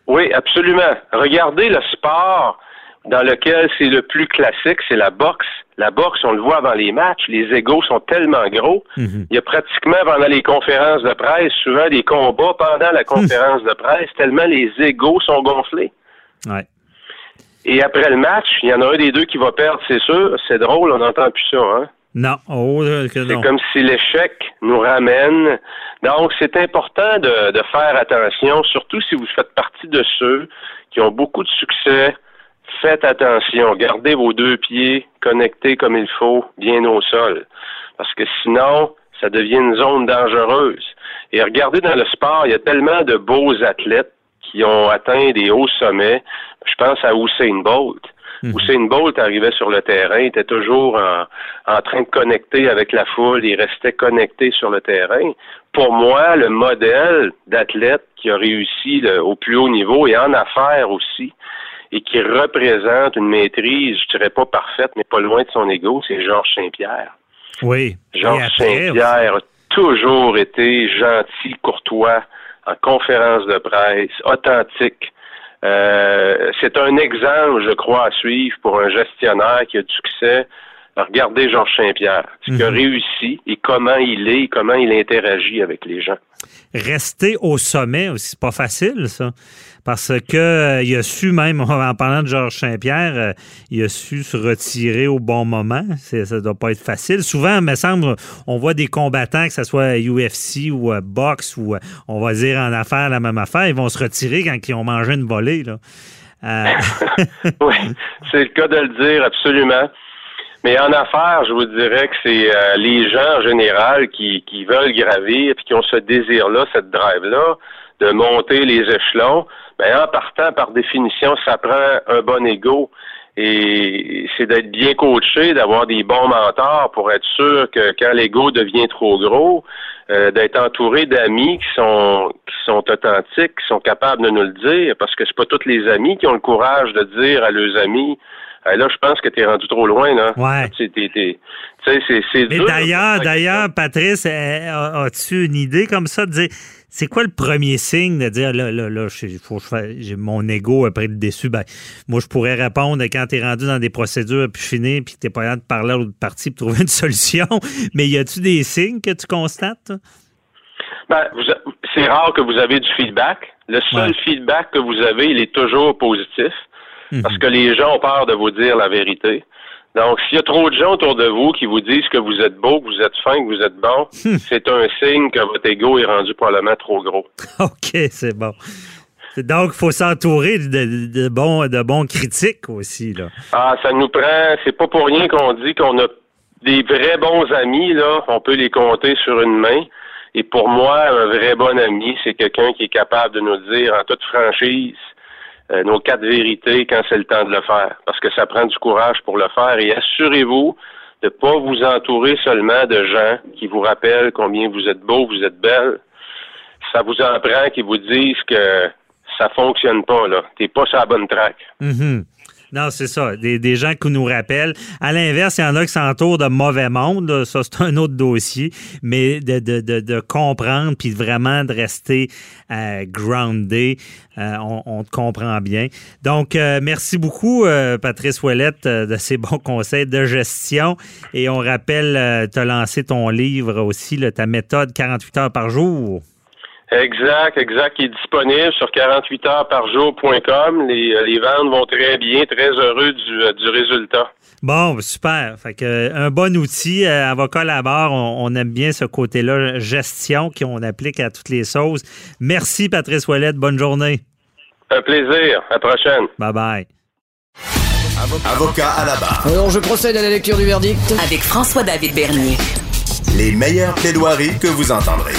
Oui, absolument. Regardez le sport dans lequel c'est le plus classique, c'est la boxe. La boxe, on le voit avant les matchs, les égaux sont tellement gros. Mhm. Il y a pratiquement pendant les conférences de presse, souvent des combats pendant la conférence de presse, tellement les égaux sont gonflés. Ouais. Et après le match, il y en a un des deux qui va perdre, c'est sûr. C'est drôle, on n'entend plus ça, hein? Non, oh, c'est comme si l'échec nous ramène. Donc, c'est important de, de faire attention, surtout si vous faites partie de ceux qui ont beaucoup de succès, faites attention, gardez vos deux pieds connectés comme il faut, bien au sol. Parce que sinon, ça devient une zone dangereuse. Et regardez dans le sport, il y a tellement de beaux athlètes qui ont atteint des hauts sommets. Je pense à Usain Bolt. Mhm. Usain Bolt arrivait sur le terrain, était toujours en, en, train de connecter avec la foule, il restait connecté sur le terrain. Pour moi, le modèle d'athlète qui a réussi au plus haut niveau et en affaires aussi, et qui représente une maîtrise, je dirais pas parfaite, mais pas loin de son ego, c'est Georges Saint-Pierre. Oui. Georges Saint-Pierre a toujours été gentil, courtois, en conférence de presse, authentique. Euh, c'est un exemple, je crois, à suivre pour un gestionnaire qui a du succès. Regardez Georges Saint-Pierre, ce qu'il a mhm. réussi et comment il est, comment il interagit avec les gens. Rester au sommet aussi, c'est pas facile, ça. Parce que euh, il a su même, en parlant de Georges Saint-Pierre, euh, il a su se retirer au bon moment. Ça doit pas être facile. Souvent, il me semble, on voit des combattants, que ce soit UFC ou euh, boxe ou on va dire en affaires la même affaire, ils vont se retirer quand ils ont mangé une volée. Là. oui, c'est le cas de le dire, absolument. Mais en affaires, je vous dirais que c'est les gens en général qui, qui veulent gravir et qui ont ce désir-là, cette drive-là, de monter les échelons. Mais en partant, par définition, ça prend un bon ego. Et c'est d'être bien coaché, d'avoir des bons mentors pour être sûr que quand l'ego devient trop gros, euh, d'être entouré d'amis qui sont qui sont authentiques, qui sont capables de nous le dire, parce que c'est pas tous les amis qui ont le courage de dire à leurs amis là, je pense que tu es rendu trop loin, là. Ouais. C'est, c'est, Mais d'ailleurs, d'ailleurs, Patrice, eh, as-tu une idée comme ça de dire c'est quoi le premier signe de dire là, là, là, faut j'ai mon ego après le déçu? Ben, moi, je pourrais répondre quand tu es rendu dans des procédures puis fini, puis tu pas capable de parler à l'autre partie pour trouver une solution. Mais y a-tu des signes que tu constates? Ben, c'est rare que vous avez du feedback. Le seul feedback que vous avez, il est toujours positif. Mhm. Parce que les gens ont peur de vous dire la vérité. Donc, s'il y a trop de gens autour de vous qui vous disent que vous êtes beau, que vous êtes fin, que vous êtes bon, hmm. c'est un signe que votre ego est rendu probablement trop gros. OK, c'est bon. Donc, il faut s'entourer de, bons, de bons critiques aussi. Là. Ah, ça nous prend. C'est pas pour rien qu'on dit qu'on a des vrais bons amis, là. On peut les compter sur une main. Et pour moi, un vrai bon ami, c'est quelqu'un qui est capable de nous dire en toute franchise euh, nos quatre vérités quand c'est le temps de le faire, parce que ça prend du courage pour le faire. Et assurez-vous de ne pas vous entourer seulement de gens qui vous rappellent combien vous êtes beau, vous êtes belle. Ça vous en prend qui vous disent que ça fonctionne pas, là. T'es pas sur la bonne track. Mm-hmm. Non, c'est ça. Des, gens qui nous rappellent. À l'inverse, il y en a qui s'entourent de mauvais monde. Ça, c'est un autre dossier. Mais de, de, de, comprendre puis vraiment de rester euh, groundé, euh, on, te comprend bien. Donc, euh, merci beaucoup, Patrice Ouellette, de ces bons conseils de gestion. Et on rappelle, tu as lancé ton livre aussi, ta méthode 48 heures par jour. Exact, exact, qui est disponible sur 48heuresparjour.com. Les, euh, les ventes vont très bien, très heureux du, euh, du résultat. Bon, super. Fait que, euh, un bon outil, avocat à la barre, on, aime bien ce côté-là, gestion qu'on applique à toutes les sauces. Merci, Patrice Ouellette. Bonne journée. Un plaisir. À la prochaine. Bye bye. Avocat à la barre. Alors, je procède à la lecture du verdict. Avec François-David Bernier. Les meilleures plaidoiries que vous entendrez.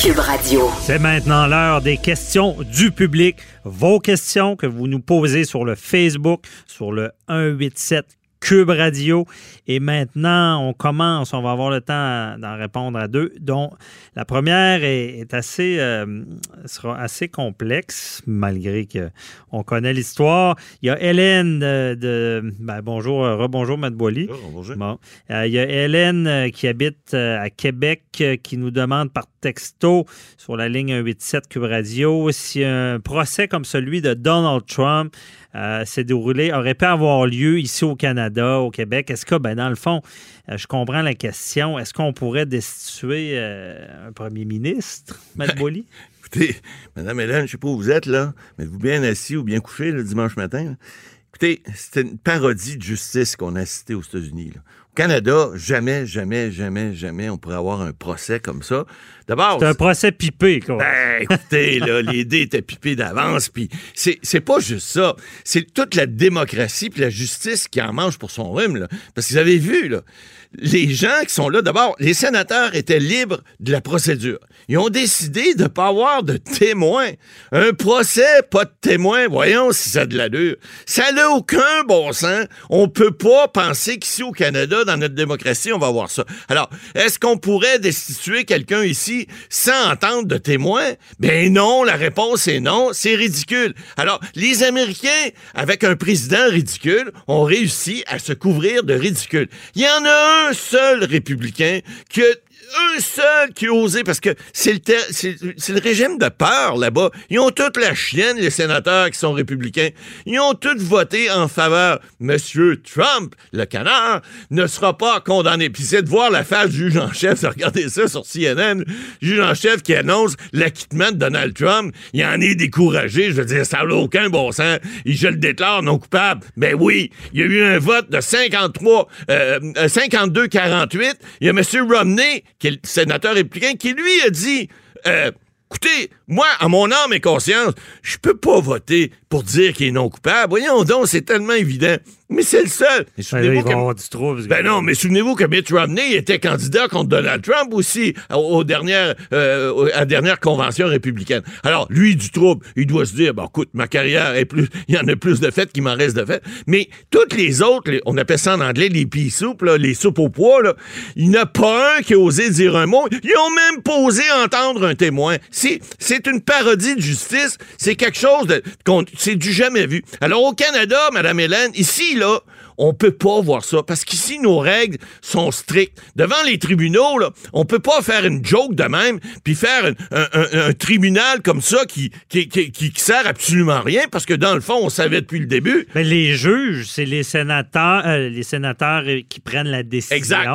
Cube Radio. C'est maintenant l'heure des questions du public. Vos questions que vous nous posez sur le Facebook, sur le 187 Cube Radio. Et maintenant, on commence. On va avoir le temps d'en répondre à deux, dont la première est, assez, euh, sera assez complexe, malgré qu'on connaît l'histoire. Il y a Hélène de. Ben, bonjour, euh, rebonjour, Matt Boily. Bonjour. Bon. Euh, il y a Hélène qui habite à Québec qui nous demande par texto sur la ligne 187 Cube Radio si un procès comme celui de Donald Trump euh, s'est déroulé, aurait pu avoir lieu ici au Canada, au Québec. Est-ce que, ben, dans le fond, euh, je comprends la question, est-ce qu'on pourrait destituer euh, un premier ministre, Matt Boily? Écoutez, Mme Hélène, je ne sais pas où vous êtes, là, mais vous bien assis ou bien couché le dimanche matin? Écoutez, c'était une parodie de justice qu'on a cité aux États-Unis. Au Canada, jamais, jamais, jamais, jamais on pourrait avoir un procès comme ça. D'abord. C'est un procès pipé, quoi. Ben, écoutez, là, les dés étaient pipés d'avance, puis c'est, c'est pas juste ça. C'est toute la démocratie puis la justice qui en mange pour son rhume, là. Parce que vous avez vu, là, les gens qui sont là, d'abord, les sénateurs étaient libres de la procédure. Ils ont décidé de ne pas avoir de témoins. Un procès, pas de témoins. Voyons si ça a de l'allure. Ça n'a aucun bon sens. On peut pas penser qu'ici au Canada, dans notre démocratie, on va avoir ça. Alors, est-ce qu'on pourrait destituer quelqu'un ici sans entendre de témoins? Ben non, la réponse est non. C'est ridicule. Alors, les Américains, avec un président ridicule, ont réussi à se couvrir de ridicule. Il y en a un un seul républicain qui un seul qui osé, parce que c'est le, c'est, le régime de peur là-bas. Ils ont toute la chienne, les sénateurs qui sont républicains. Ils ont tous voté en faveur. Monsieur Trump, le canard, ne sera pas condamné. Puis c'est de voir la face du juge en chef, regardez ça sur CNN, juge en chef qui annonce l'acquittement de Donald Trump. Il en est découragé. Je veux dire, ça n'a aucun bon sens. Et je le déclare non coupable. Ben oui, il y a eu un vote de 53, 52-48. Euh, il y a Monsieur Romney qui est le sénateur républicain, qui lui a dit euh, Écoutez, moi, à mon âme et conscience, je peux pas voter pour dire qu'il est non coupable. Voyons donc, c'est tellement évident. Mais c'est le seul. Mais Ben souvenez-vous que- ben non, mais souvenez-vous que Mitt Romney était candidat contre Donald Trump aussi aux, dernières, euh, à la dernière convention républicaine. Alors, lui, du trouble, il doit se dire, bon, écoute, ma carrière est plus, il y en a plus de fêtes qu'il m'en reste de fêtes. Mais toutes les autres, les- on appelle ça en anglais les pea soupes, là, les soupes au pois, là, il n'y en a pas un qui a osé dire un mot. Ils ont même pas osé entendre un témoin. C'est, c'est une parodie de justice. C'est quelque chose de, c'est du jamais vu. Alors, au Canada, Madame Hélène, ici, là, on peut pas voir ça parce qu'ici nos règles sont strictes. Devant les tribunaux là, on peut pas faire une joke de même puis faire un, un- un- un tribunal comme ça qui qui, qui, qui- qui sert absolument à rien parce que dans le fond on savait depuis le début. Mais les juges, c'est les sénateurs, euh, les sénateurs euh, qui prennent la décision. Exact.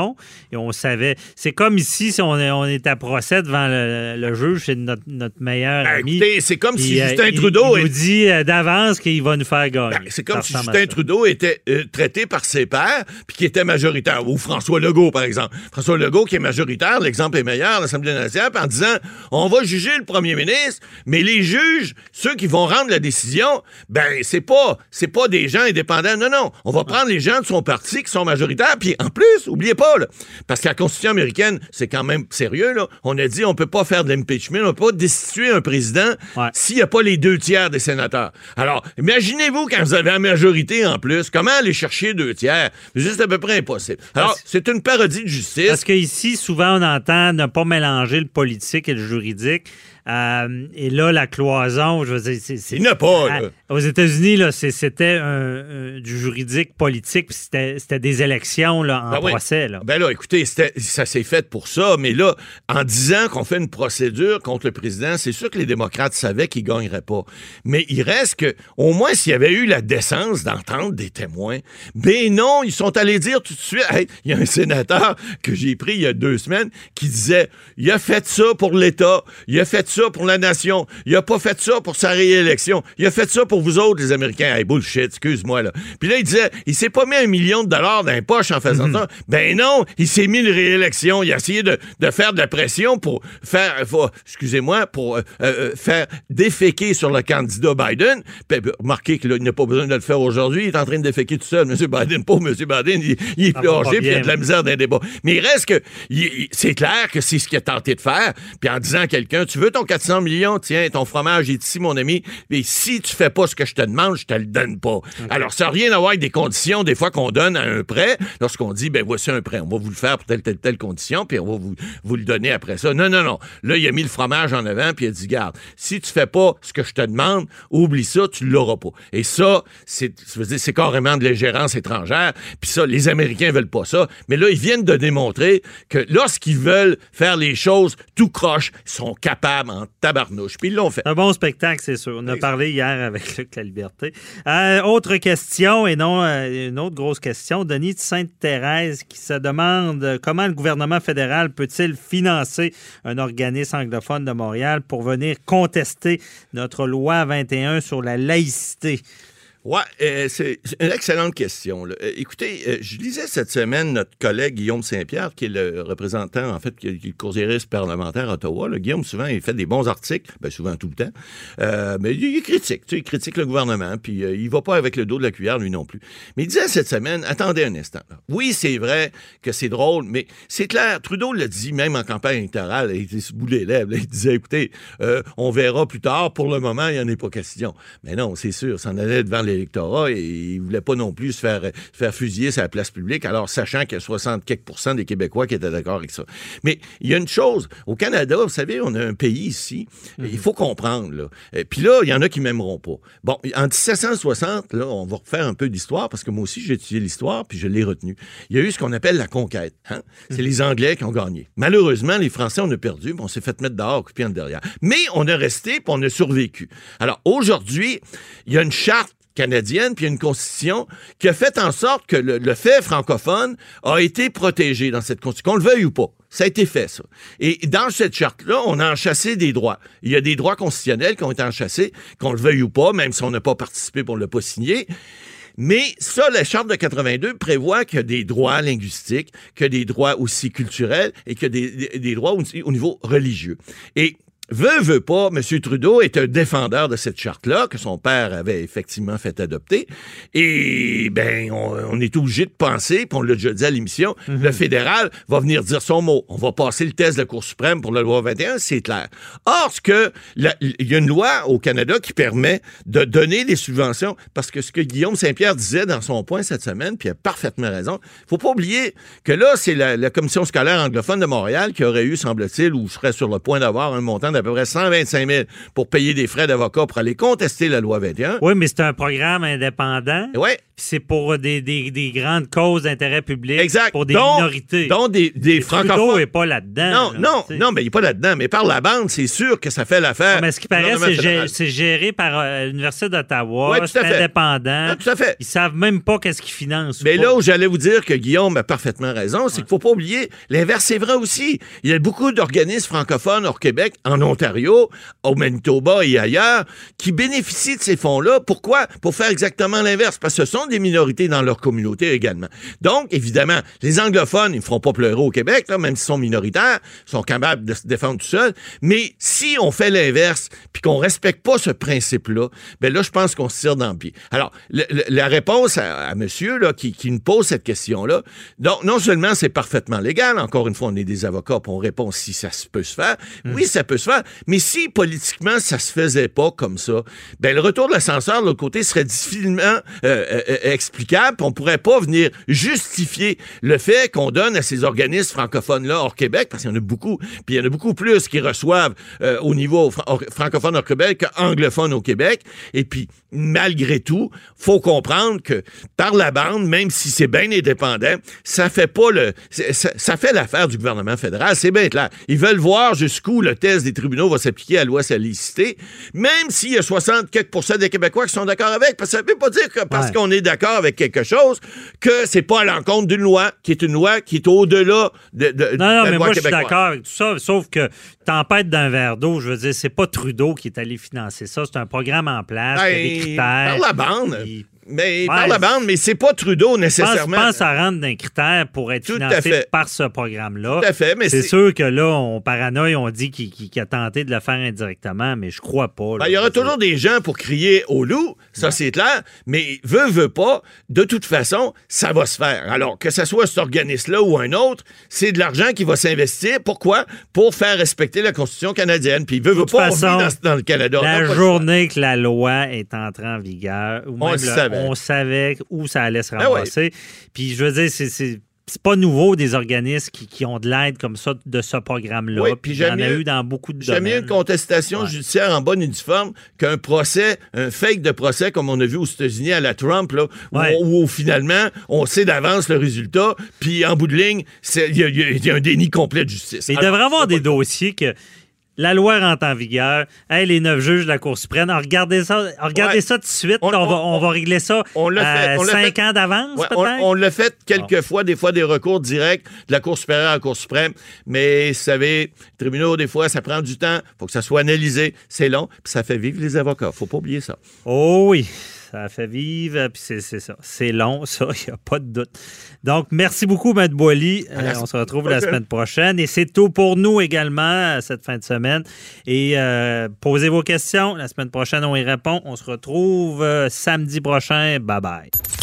Et on savait. C'est comme ici, si on est, on est à procès devant le, le juge, c'est notre, notre meilleur Ben, ami. écoutez, c'est comme si euh, Justin il- Trudeau il nous est- dit d'avance qu'il va nous faire gagner. Ben, c'est comme si Justin. Trudeau était euh, traité par ses pairs puis qui était majoritaire. Ou François Legault, par exemple. François Legault qui est majoritaire, l'exemple est meilleur l'Assemblée nationale, en disant on va juger le premier ministre, mais les juges, ceux qui vont rendre la décision, ben c'est pas c'est pas des gens indépendants. Non, non. On va prendre les gens de son parti qui sont majoritaires, puis en plus, oubliez pas, là, parce que la Constitution américaine, c'est quand même sérieux, là. On a dit on peut pas faire de l'impeachment, on peut pas destituer un président Ouais. s'il n'y a pas les deux tiers des sénateurs. Alors, imaginez-vous quand vous avez la majorité en plus, comment aller chercher deux tiers? C'est juste à peu près impossible. Alors, c'est une parodie de justice. Parce qu'ici, souvent, on entend ne pas mélanger le politique et le juridique. Euh, et là, la cloison, je veux dire, c'est. Il n'y a pas, à- là. aux États-Unis, c'était du juridique politique, puis c'était des élections là, en Ben oui. procès. Là. Ben là, écoutez, ça s'est fait pour ça, mais là, en disant qu'on fait une procédure contre le président, c'est sûr que les démocrates savaient qu'ils ne gagneraient pas. Mais il reste que, au moins, s'il y avait eu la décence d'entendre des témoins, ben non, ils sont allés dire tout de suite, Hey, il y a un sénateur que j'ai pris il y a deux semaines qui disait, il a fait ça pour l'État, il a fait ça pour la nation, il a pas fait ça pour sa réélection, il a fait ça pour vous autres, les Américains. Hey, bullshit, excuse-moi, là. Puis là, il disait, il s'est pas mis un million de dollars dans les poches en faisant ça. Ben non, il s'est mis une réélection. Il a essayé de, de faire de la pression pour faire, faut- excusez-moi, pour euh, euh, faire déféquer sur le candidat Biden. Puis, remarquez qu'il n'a pas besoin de le faire aujourd'hui. Il est en train de déféquer tout seul. M. Pleurgé, pauvre M. Biden, il, il est Ça plongé, puis il y a de la misère dans les débats. Mais il reste que, c'est clair que c'est ce qu'il a tenté de faire. Puis en disant à quelqu'un, tu veux ton 400 millions, tiens, ton fromage est ici, mon ami. Mais si tu fais pas ce que je te demande, je te le donne pas. Alors, ça n'a rien à voir avec des conditions, des fois, qu'on donne à un prêt, lorsqu'on dit, ben voici un prêt, on va vous le faire pour telle, telle, telle condition, puis on va vous, vous le donner après ça. Non, non, non. Là, il a mis le fromage en avant, puis il a dit, garde, si tu fais pas ce que je te demande, oublie ça, tu l'auras pas. Et ça, c'est, c'est carrément de l'ingérence étrangère, puis ça, les Américains veulent pas ça. Mais là, ils viennent de démontrer que lorsqu'ils veulent faire les choses tout croche, ils sont capables en tabarnouche. Puis ils l'ont fait. Un bon spectacle, c'est sûr. On a parlé hier avec Luc La Liberté. Euh, autre question, et non euh, une autre grosse question. Denis de Sainte-Thérèse qui se demande euh, comment le gouvernement fédéral peut-il financer un organisme anglophone de Montréal pour venir contester notre loi 21 sur la laïcité? Ouais, euh, c'est une excellente question. Euh, écoutez, euh, je lisais cette semaine notre collègue Guillaume Saint-Pierre, qui est le représentant, en fait, qui est le parlementaire à Ottawa. Guillaume, souvent, il fait des bons articles, ben, souvent tout le temps, mais il, critique, tu sais, il critique le gouvernement, puis il va pas avec le dos de la cuillère, lui non plus. Mais il disait cette semaine, attendez un instant. Oui, c'est vrai que c'est drôle, mais c'est clair, Trudeau l'a dit même en campagne électorale, il était sous des lèvres, il disait, écoutez, on verra plus tard, pour le moment, il n'y en est pas question. Mais non, c'est sûr, ça en allait devant l'électorat et il voulait pas non plus se faire, se faire fusiller la place publique, alors sachant qu'il y a 60 quelques des Québécois qui étaient d'accord avec ça. Mais il y a une chose, au Canada, vous savez, on a un pays ici, il faut comprendre, là. Et Puis là, il y en a qui m'aimeront pas. Bon, en 1760, là, on va refaire un peu d'histoire, parce que moi aussi, j'ai étudié l'histoire, puis je l'ai retenu. Il y a eu ce qu'on appelle la conquête. hein. C'est les Anglais qui ont gagné. Malheureusement, les Français, on a perdu, puis on s'est fait mettre dehors, occupé en derrière. Mais on a resté, puis on a survécu. Alors, aujourd'hui, il y a une charte canadienne, puis une constitution qui a fait en sorte que le, fait francophone a été protégé dans cette constitution, qu'on le veuille ou pas. Ça a été fait, ça. Et dans cette charte-là, on a enchassé des droits. Il y a des droits constitutionnels qui ont été enchassés, qu'on le veuille ou pas, même si on n'a pas participé, pour ne l'a pas signé. Mais ça, la Charte de 82 prévoit qu'il y a des droits linguistiques, qu'il y a des droits aussi culturels et qu'il y a des, droits aussi au niveau religieux. Et veut, veut pas, M. Trudeau est un défendeur de cette charte-là, que son père avait effectivement fait adopter. Et, ben, on, on est obligé de penser, puis on l'a déjà dit à l'émission, le fédéral va venir dire son mot. On va passer le test de la Cour suprême pour la loi 21, c'est clair. Or, ce que, il y a une loi au Canada qui permet de donner des subventions, parce que ce que Guillaume Saint-Pierre disait dans son point cette semaine, puis il a parfaitement raison, faut pas oublier que là, c'est la, la commission scolaire anglophone de Montréal qui aurait eu, semble-t-il, ou serait sur le point d'avoir un montant d'à peu près 125 000 pour payer des frais d'avocat pour aller contester la loi 21. Oui, mais c'est un programme indépendant. Ouais. C'est pour des, des- des grandes causes d'intérêt public. Exact. Pour des Donc- minorités. Donc, des, des Et Trudeau francophones. n'est pas là-dedans. Non, là, non, tu sais. non, mais il n'est pas là-dedans. Mais par la bande, c'est sûr que ça fait l'affaire. Mais ce qui paraît, c'est géré par euh, l'Université d'Ottawa. Ouais, tout à c'est fait. indépendant. Tout à fait. Ils savent même pas qu'est-ce qu'ils financent. Mais là où j'allais vous dire que Guillaume a parfaitement raison, c'est qu'il faut pas oublier, l'inverse c'est vrai aussi. Il y a beaucoup d'organismes francophones hors Québec, en Ontario, au Manitoba et ailleurs, qui bénéficient de ces fonds-là. Pourquoi? Pour faire exactement l'inverse, parce que ce sont des minorités dans leur communauté également. Donc, évidemment, les anglophones, ils ne feront pas pleurer au Québec, là, même s'ils sont minoritaires, ils sont capables de se défendre tout seuls. Mais si on fait l'inverse, puis qu'on respecte pas ce principe-là, ben là, je pense qu'on se tire dans le pied. Alors, le- le- la réponse à, à monsieur là, qui, qui nous pose cette question-là, donc, non seulement c'est parfaitement légal, encore une fois, on est des avocats, puis on répond si ça peut se faire. Oui, ça peut se faire, mais si politiquement ça se faisait pas comme ça, ben le retour de l'ascenseur de l'autre côté serait difficilement euh, euh, euh, explicable, on pourrait pas venir justifier le fait qu'on donne à ces organismes francophones-là hors Québec, parce qu'il y en a beaucoup, puis il y en a beaucoup plus qui reçoivent euh, au niveau francophone hors Québec qu'anglophone au Québec. Et puis, malgré tout, faut comprendre que par la bande, même si c'est bien indépendant, ça fait pas le, ça, ça fait l'affaire du gouvernement fédéral. C'est bien clair. Ils veulent voir jusqu'où le test des tribunaux va s'appliquer à la loi sur la laïcité, même s'il y a 60 quelques des Québécois qui sont d'accord avec. Parce que ça veut pas dire que parce Ouais. qu'on est d'accord avec quelque chose que c'est pas à l'encontre d'une loi qui est une loi qui est au-delà de, de- de Non, non, la mais loi moi, je suis d'accord avec tout ça, sauf que tempête d'un verre d'eau, je veux dire, c'est pas Trudeau qui est allé financer ça. C'est un programme en place, il y a des Ben, critères. Par la bande. Puis- Mais Ouais, par la bande, mais c'est pas Trudeau nécessairement. je pense que ça rentre d'un critère pour être Tout à financé fait. par ce programme-là. Tout à fait, mais c'est c'est- sûr que là, on paranoïe, on dit qu'il a tenté de le faire indirectement, mais je crois pas. là. Ben, il y aura toujours des gens pour crier au loup, ça c'est clair, mais veut, veut pas, de toute façon, ça va se faire. Alors, que ce soit cet organisme-là ou un autre, c'est de l'argent qui va s'investir. Pourquoi? Pour faire respecter la Constitution canadienne. Puis, veut, veut pas, on vit façon, dans, dans le Canada. La journée que la loi est entrée en vigueur, ou On même le- savait. on savait où ça allait se Ben ramasser. Puis je veux dire, c'est- c'est pas nouveau des organismes qui, qui ont de l'aide comme ça de ce programme-là. Oui, puis puis il y en j'aime a mieux- eu dans beaucoup de domaines. une contestation Ouais. judiciaire en bonne et due forme qu'un procès, un fake de procès comme on a vu aux États-Unis à la Trump, là, où, Ouais. où finalement on sait d'avance le résultat, puis en bout de ligne, il y, a- y y un déni complet de justice. Mais il devrait avoir c'est des dossiers que la loi rentre en vigueur. Hey, les neuf juges de la Cour suprême, regardez ça, regardez Ouais. ça tout de suite. On- On, va, on- on va régler ça on l'a fait, euh, cinq fait. ans d'avance, Ouais, on, on l'a fait quelques fois, des fois des recours directs de la Cour supérieure à la Cour suprême, mais vous savez, les tribunaux, des fois, ça prend du temps, faut que ça soit analysé, c'est long, puis ça fait vivre les avocats, faut pas oublier ça. Oh oui, ça a fait vivre, puis c'est c'est ça. C'est long, ça, il n'y a pas de doute. Donc, merci beaucoup, Matt Boily. Euh, on se retrouve la semaine prochaine. Et c'est tout pour nous également euh, cette fin de semaine. Et euh, posez vos questions. La semaine prochaine, on y répond. On se retrouve samedi prochain. Bye bye.